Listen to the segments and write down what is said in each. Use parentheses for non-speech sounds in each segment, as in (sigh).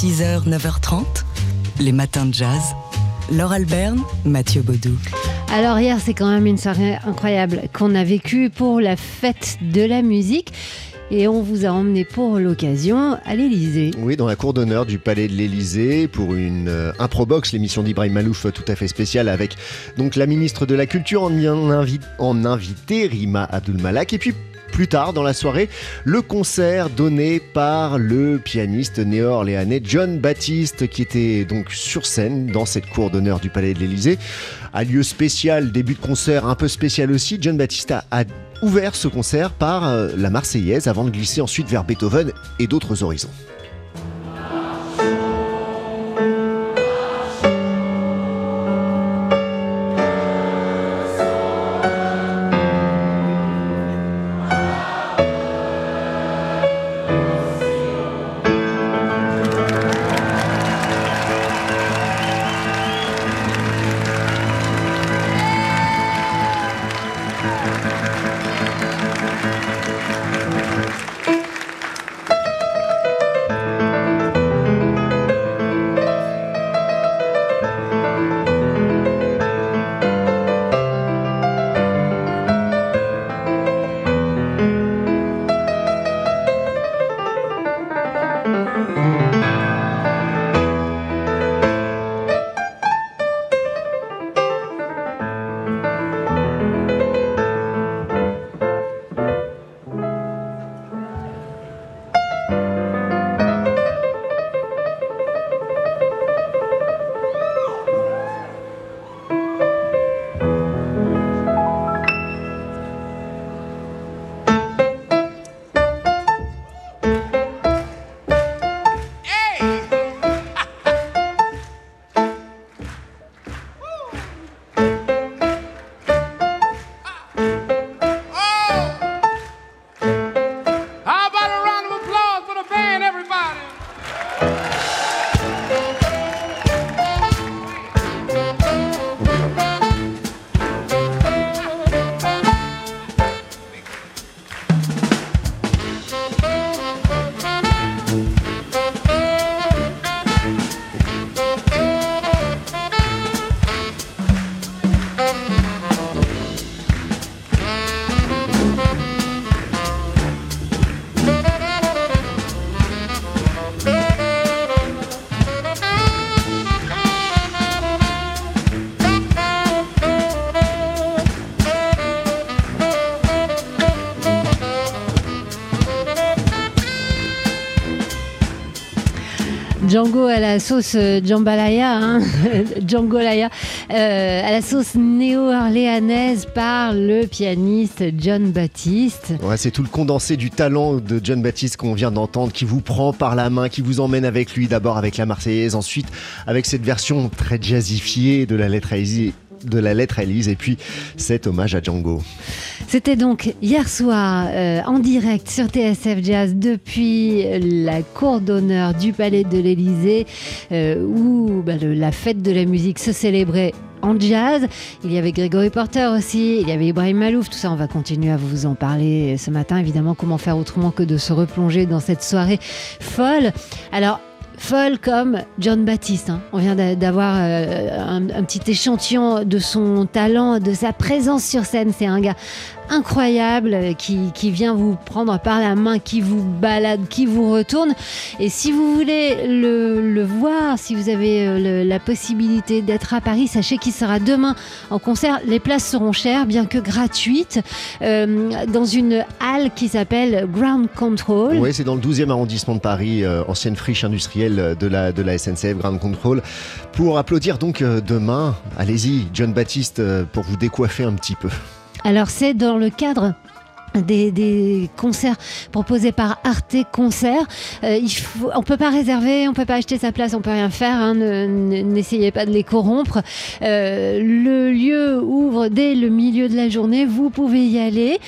6h, 9h30, les matins de jazz. Laure Alberne, Mathieu Baudou. Alors hier, c'est quand même une soirée incroyable qu'on a vécue pour la fête de la musique. Et on vous a emmené pour l'occasion à l'Elysée. Oui, dans la cour d'honneur du Palais de l'Elysée pour une euh, Improbox, l'émission d'Ibrahim Malouf tout à fait spéciale avec donc la ministre de la Culture en, invi en invité Rima Abdulmalak et puis plus tard dans la soirée, le concert donné par le pianiste néo-orléanais John Baptiste qui était donc sur scène dans cette cour d'honneur du Palais de l'Elysée. À lieu spécial, début de concert un peu spécial aussi, John Baptiste a ouvert ce concert par euh, la Marseillaise avant de glisser ensuite vers Beethoven et d'autres horizons. Django à la sauce euh, jambalaya, hein, (laughs) Djangolaya, euh, à la sauce néo-orléanaise par le pianiste John Baptiste. C'est tout le condensé du talent de John Baptiste qu'on vient d'entendre, qui vous prend par la main, qui vous emmène avec lui, d'abord avec la Marseillaise, ensuite avec cette version très jazzifiée de la lettre à de la lettre à Elise et puis cet hommage à Django. C'était donc hier soir euh, en direct sur TSF Jazz depuis la cour d'honneur du Palais de l'Élysée euh, où bah, la fête de la musique se célébrait en jazz. Il y avait Grégory Porter aussi, il y avait Ibrahim Malouf, tout ça on va continuer à vous en parler ce matin. Évidemment, comment faire autrement que de se replonger dans cette soirée folle. Alors, folle comme John Baptiste. Hein. On vient d'avoir euh, un, un, petit échantillon de son talent, de sa présence sur scène. C'est un gars incroyable euh, qui, vient vous prendre par la main, qui vous balade, qui vous retourne. Et si vous voulez le, voir, si vous avez euh, la possibilité d'être à Paris, sachez qu'il sera demain en concert. Les places seront chères, bien que gratuites, euh, dans une halle qui s'appelle Ground Control. Oui, c'est dans le 12e arrondissement de Paris, ancienne friche industrielle de la, SNCF, Ground Control. Pour applaudir donc demain, allez-y, John Baptiste, pour vous décoiffer un petit peu. Alors c'est dans le cadre des, concerts proposés par Arte Concert. Euh, il on peut pas réserver, on peut pas acheter sa place, on peut rien faire. Hein, N'essayez pas de les corrompre. Euh, le lieu ouvre dès le milieu de la journée. Vous pouvez y aller.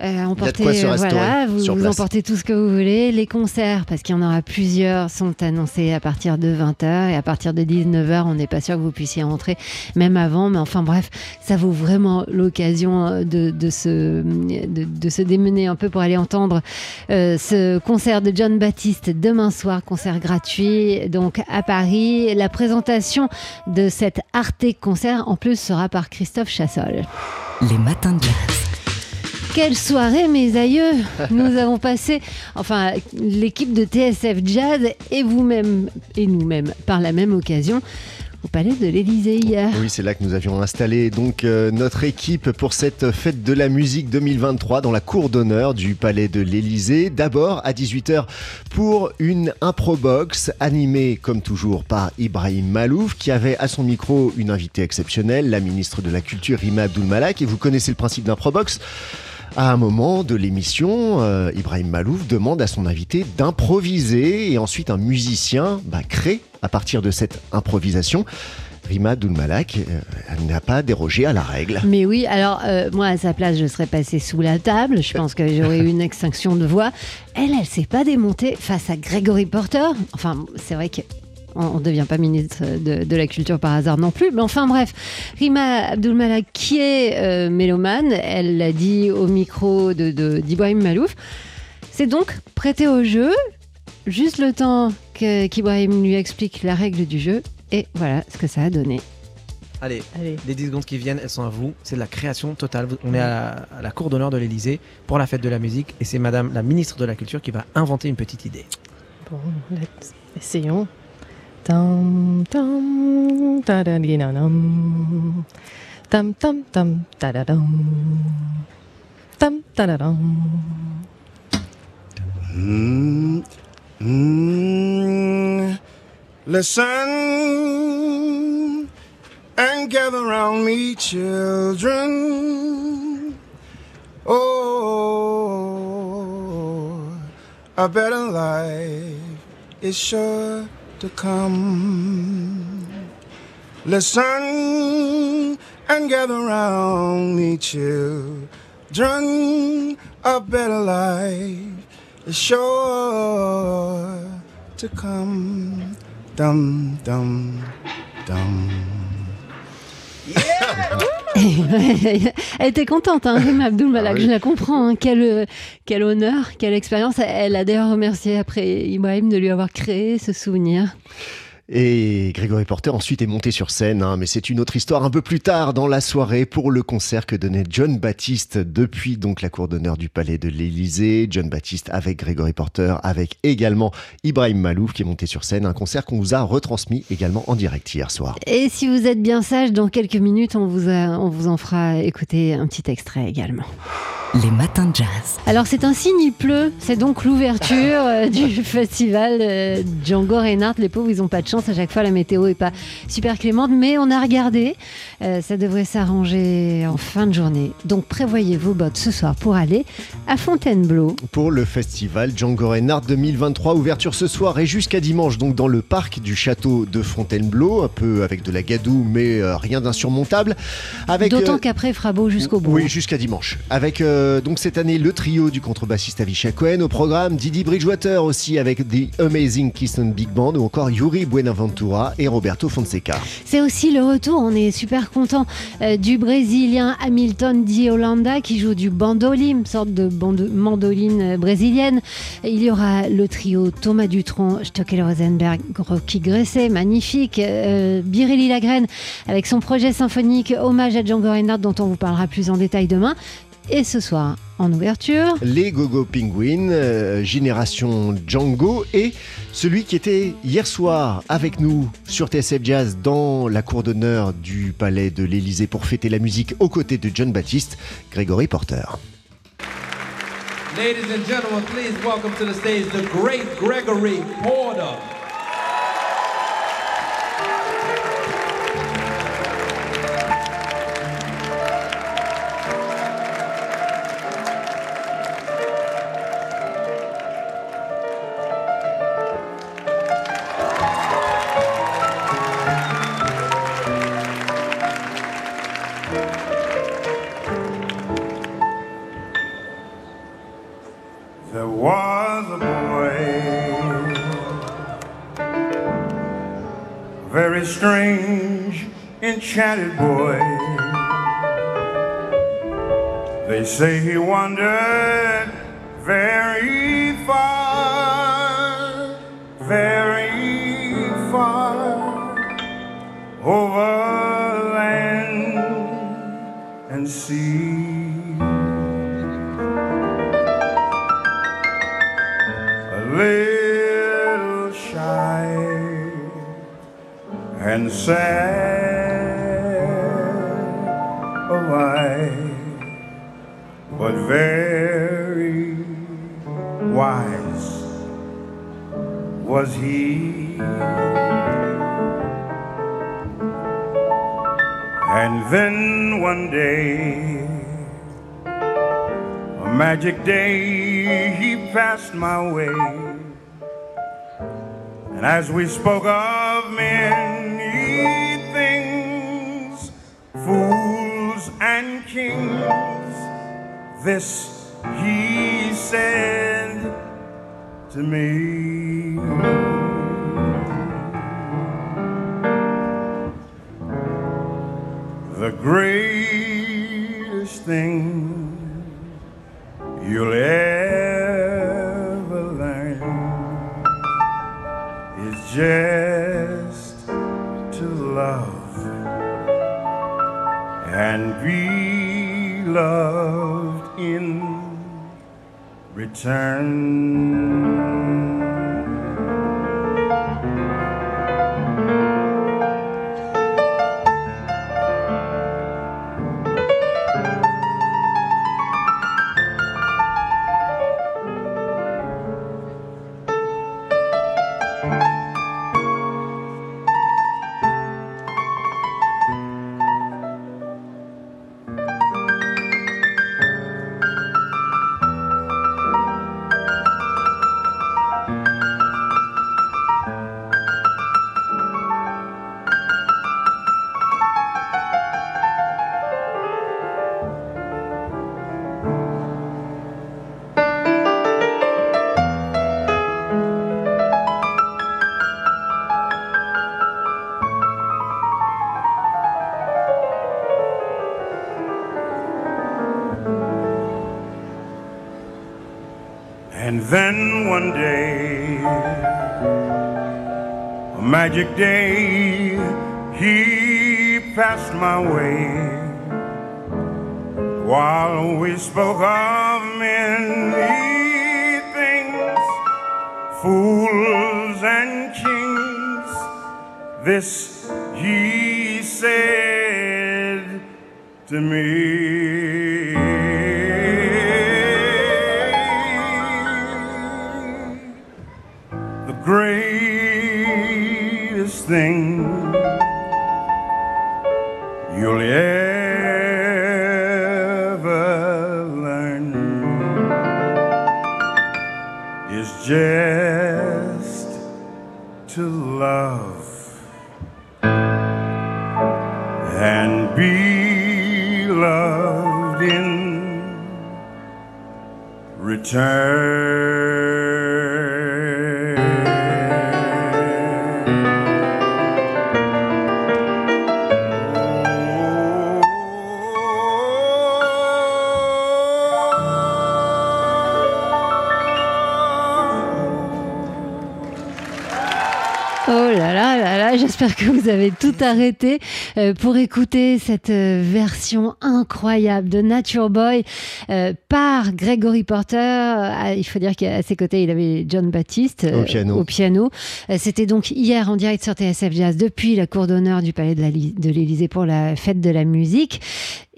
Euh, quoi euh, voilà, vous, sur vous emportez tout ce que vous voulez. Les concerts, parce qu'il y en aura plusieurs, sont annoncés à partir de 20h et à partir de 19h, on n'est pas sûr que vous puissiez rentrer, même avant. Mais enfin bref, ça vaut vraiment l'occasion de, de, se, de, de se démener un peu pour aller entendre euh, ce concert de John Baptiste demain soir, concert gratuit donc à Paris. La présentation de cet Arte concert en plus sera par Christophe Chassol. Les matins de jazz. Quelle soirée, mes aïeux Nous (laughs) avons passé, enfin, l'équipe de TSF Jazz et vous-même, et nous-mêmes, par la même occasion, au Palais de l'Élysée hier. Oui, c'est là que nous avions installé donc euh, notre équipe pour cette fête de la musique 2023 dans la cour d'honneur du Palais de l'Élysée. D'abord à 18h pour une improbox animée comme toujours par Ibrahim Malouf qui avait à son micro une invitée exceptionnelle, la ministre de la Culture Rima Abdul-Malak. Et vous connaissez le principe d'improbox à un moment de l'émission, euh, Ibrahim Malouf demande à son invité d'improviser et ensuite un musicien bah, crée à partir de cette improvisation. Rima Abdul-Malak euh, n'a pas dérogé à la règle. Mais oui, alors euh, moi à sa place, je serais passée sous la table. Je pense que j'aurais eu une extinction de voix. Elle, elle s'est pas démontée face à Gregory Porter. Enfin, c'est vrai que on ne devient pas ministre de, de la Culture par hasard non plus. Mais enfin bref, Rima Abdul-Malak, qui est euh, mélomane, elle l'a dit au micro de, de- d'Ibrahim Malouf, c'est donc prêté au jeu, juste le temps que, qu'Ibrahim lui explique la règle du jeu. Et voilà ce que ça a donné. Allez, Allez. les 10 secondes qui viennent, elles sont à vous. C'est de la création totale. On est à la, à la cour d'honneur de l'Elysée pour la fête de la musique et c'est madame la ministre de la Culture qui va inventer une petite idée. Bon, Dum dum da da dee dum. Dum dum dum da da dum. Dum da da dum. Hmm mm, listen and gather round me, children. Oh, a better life is sure to come. Listen and gather round me, children. A better life is sure to come. Dum dum dum. (laughs) Elle était contente, hein, Rima Abdul Malak, Ah oui. je la comprends. hein. Quel, euh, quel honneur, quelle expérience. Elle a d'ailleurs remercié après Ibrahim de lui avoir créé ce souvenir. Et Grégory Porter ensuite est monté sur scène, hein, mais c'est une autre histoire un peu plus tard dans la soirée pour le concert que donnait John Baptiste depuis donc la cour d'honneur du Palais de l'Élysée. John Baptiste avec Grégory Porter, avec également Ibrahim Malouf qui est monté sur scène. Un concert qu'on vous a retransmis également en direct hier soir. Et si vous êtes bien sage, dans quelques minutes, on vous, a- on vous en fera écouter un petit extrait également. Les matins de jazz. Alors c'est un signe, il pleut. C'est donc l'ouverture euh, du (laughs) festival euh, Django Reinhardt. Les pauvres, ils n'ont pas de chance. À chaque fois, la météo est pas super clémente, mais on a regardé. Euh, ça devrait s'arranger en fin de journée. Donc prévoyez vos bottes ce soir pour aller à Fontainebleau. Pour le festival Django Reinhardt 2023, ouverture ce soir et jusqu'à dimanche, donc dans le parc du château de Fontainebleau, un peu avec de la gadoue, mais euh, rien d'insurmontable. D'autant euh, qu'après, il fera beau jusqu'au bout. Oui, jusqu'à dimanche. Avec euh, donc cette année le trio du contrebassiste Avishai Cohen au programme, Didi Bridgewater aussi avec The Amazing Keystone Big Band ou encore Yuri Buenaventura et Roberto Fonseca. C'est aussi le retour, on est super content du Brésilien Hamilton Di Holanda qui joue du bandolim, sorte de bande- mandoline euh, brésilienne. Il y aura le trio Thomas Dutronc, Stockel Rosenberg, Rocky Gresset, magnifique, euh, Biréli Lagrène avec son projet symphonique Hommage à Django Reinhardt dont on vous parlera plus en détail demain. Et ce soir, en ouverture, Les Gogo Penguins, euh, Génération Django et celui qui était hier soir avec nous sur TSF Jazz dans la cour d'honneur du Palais de l'Élysée pour fêter la musique aux côtés de John Baptiste, Grégory Porter. Ladies and gentlemen, please welcome to the stage the great Gregory Porter. They say he wandered very far, very far over land and sea. A little shy and sad, but very wise was he. And then one day, a magic day, he passed my way. And as we spoke of many things, fools and kings, this he said to me. The greatest thing you'll ever learn is just magic day, he passed my way. While we spoke of many things, fools and kings, this he said to me. Just to love and be loved in return. J'espère que vous avez tout arrêté euh, pour écouter cette euh, version incroyable de Nature Boy euh, par Gregory Porter. Ah, il faut dire qu'à ses côtés, il avait John Baptiste Au piano. au piano. C'était donc hier en direct sur TSF Jazz depuis la cour d'honneur du Palais de l'Élysée pour la fête de la musique.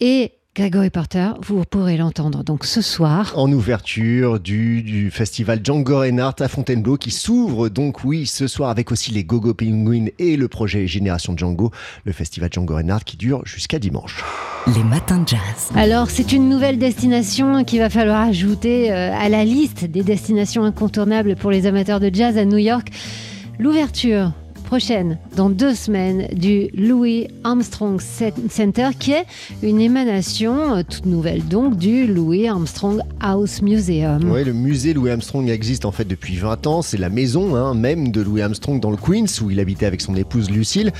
Et Gregory Porter, vous pourrez l'entendre donc ce soir. En ouverture du, du festival Django Reinhardt à Fontainebleau qui s'ouvre donc, oui, ce soir avec aussi les Gogo Penguins et le projet Génération Django, le festival Django Reinhardt qui dure jusqu'à dimanche. Les matins de jazz. Alors, c'est une nouvelle destination qu'il va falloir ajouter euh, à la liste des destinations incontournables pour les amateurs de jazz à New York. L'ouverture prochaine dans deux semaines du Louis Armstrong Center, qui est une émanation euh, toute nouvelle donc du Louis Armstrong House Museum. Oui, le musée Louis Armstrong existe en fait depuis 20 ans. C'est la maison hein, même de Louis Armstrong dans le Queens où il habitait avec son épouse Lucille.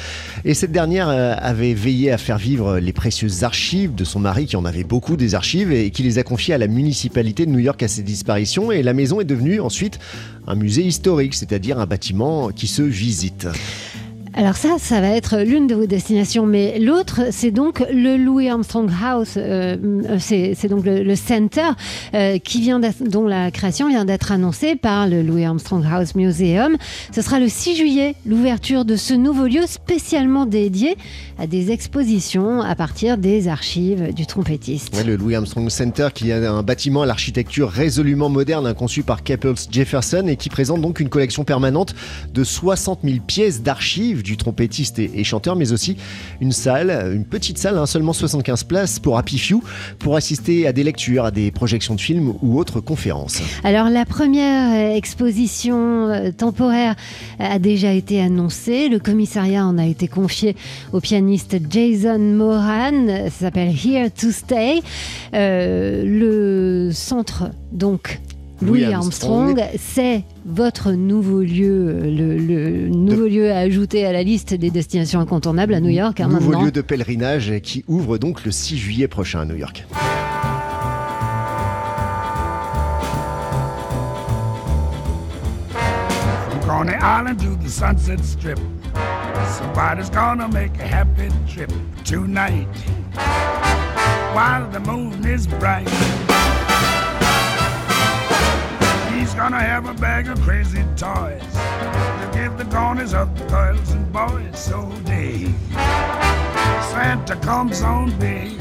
Et cette dernière euh, avait veillé à faire vivre les précieuses archives de son mari qui en avait beaucoup des archives et qui les a confiées à la municipalité de New York à ses disparitions. Et la maison est devenue ensuite un musée historique, c'est-à-dire un bâtiment qui se visite. Alors ça, ça va être l'une de vos destinations, mais l'autre, c'est donc le Louis Armstrong House, euh, c'est donc le, center euh, qui vient dont la création vient d'être annoncée par le Louis Armstrong House Museum. Ce sera le 6 juillet, l'ouverture de ce nouveau lieu spécialement dédié à des expositions à partir des archives du trompettiste. le Louis Armstrong Center, qui a un bâtiment à l'architecture résolument moderne, conçu par Capels Jefferson et qui présente donc une collection permanente de 60 000 pièces d'archives du trompettiste et, chanteur, mais aussi une salle, une petite salle, hein, seulement 75 places pour Happy Few, pour assister à des lectures, à des projections de films ou autres conférences. Alors la première exposition euh, temporaire a déjà été annoncée. Le commissariat en a été confié au pianiste Jason Moran. Ça s'appelle Here to Stay. Euh, le centre donc Louis Armstrong, c'est votre nouveau lieu, le, nouveau lieu à ajouter à la liste des destinations incontournables à New York. Un hein, nouveau lieu de pèlerinage qui ouvre donc le 6 juillet prochain à New York. From Island to the Sunset Strip, somebody's gonna make a happy trip tonight while the moon is bright. Gonna have a bag of crazy toys to give the corners of the girls and boys so day. Santa comes on big.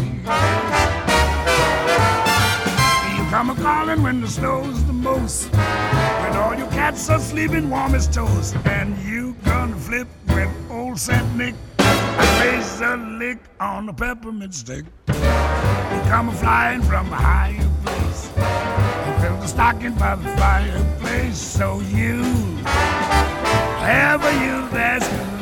You come a calling when the snow's the most, when all your cats are sleeping warm as toast, and you gonna flip when old Saint Nick plays a lick on the peppermint stick. You come a flying from a higher place fill the stocking by the fireplace so you have a you that's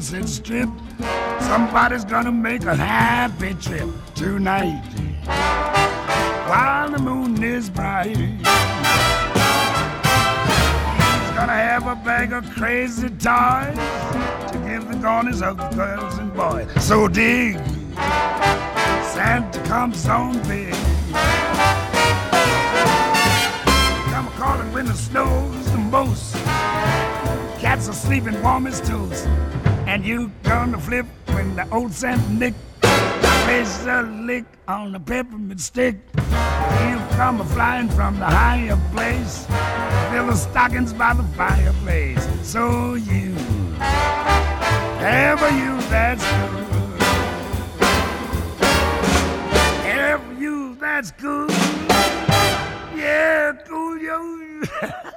Sunset Strip. Somebody's gonna make a happy trip tonight while the moon is bright. He's gonna have a bag of crazy toys to give the corners of girls and boys. So dig, Santa comes on big. Come a calling when the snow's the most. Cats are sleeping warm as toast and you gonna flip when the old Saint Nick plays a lick on the peppermint stick. You come a flying from the higher place, fill the stockings by the fireplace. So you, ever you that's good, ever you that's good, yeah, cool yo. (laughs)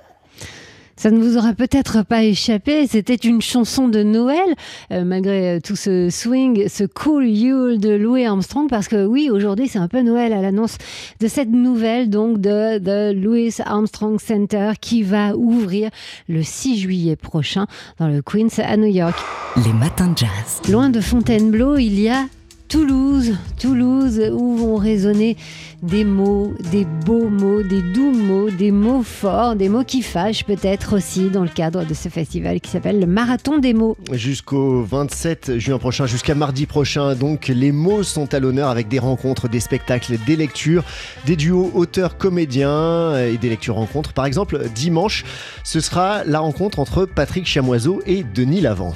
Ça ne vous aura peut-être pas échappé, c'était une chanson de Noël, euh, malgré euh, tout ce swing, ce cool Yule de Louis Armstrong, parce que oui, aujourd'hui c'est un peu Noël à l'annonce de cette nouvelle donc de, de Louis Armstrong Center qui va ouvrir le 6 juillet prochain dans le Queens à New York. Les matins de jazz. Loin de Fontainebleau, il y a Toulouse, Toulouse, où vont résonner des mots, des beaux mots, des doux mots, des mots forts, des mots qui fâchent peut-être aussi dans le cadre de ce festival qui s'appelle le Marathon des mots. Jusqu'au 27 juin prochain, jusqu'à mardi prochain, donc les mots sont à l'honneur avec des rencontres, des spectacles, des lectures, des duos auteurs-comédiens et des lectures rencontres. Par exemple, dimanche, ce sera la rencontre entre Patrick Chamoiseau et Denis Lavant.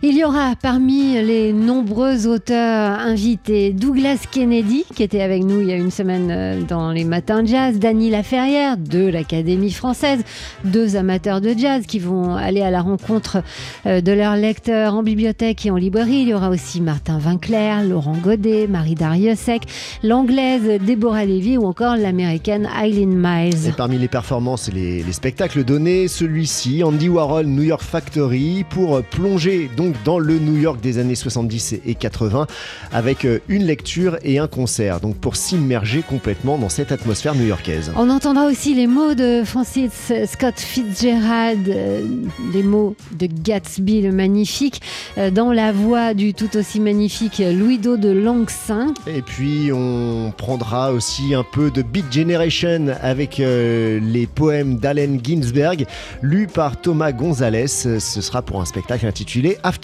Il y aura parmi les nombreux auteurs invités Douglas Kennedy, qui était avec nous il y a une semaine euh, dans les matins jazz, Dany Laferrière de l'Académie française, deux amateurs de jazz qui vont aller à la rencontre euh, de leurs lecteurs en bibliothèque et en librairie. Il y aura aussi Martin Vinclair, Laurent Godet, Marie Dariussec, l'anglaise Deborah Levy ou encore l'américaine Eileen Miles. Et parmi les performances et les, les spectacles donnés, celui-ci, Andy Warhol New York Factory, pour plonger donc dans le New York des années 70 et 80 avec euh, une lecture et un concert, donc pour s'immerger complètement dans cette atmosphère new-yorkaise. On entendra aussi les mots de Francis Scott Fitzgerald, euh, les mots de Gatsby le magnifique, euh, dans la voix du tout aussi magnifique Louis-Do de Langsin. Et puis on prendra aussi un peu de Beat Generation avec les poèmes d'Allen Ginsberg, lus par Thomas Gonzalez. Ce sera pour un spectacle intitulé After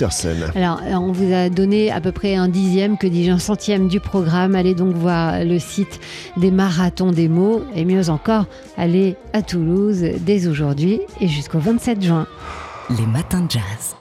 Alors, on vous a donné à peu près un dixième, que dis-je, un centième du programme. Allez donc voir le site des marathons des mots. Et mieux encore, allez à Toulouse dès aujourd'hui et jusqu'au 27 juin. Les matins de jazz.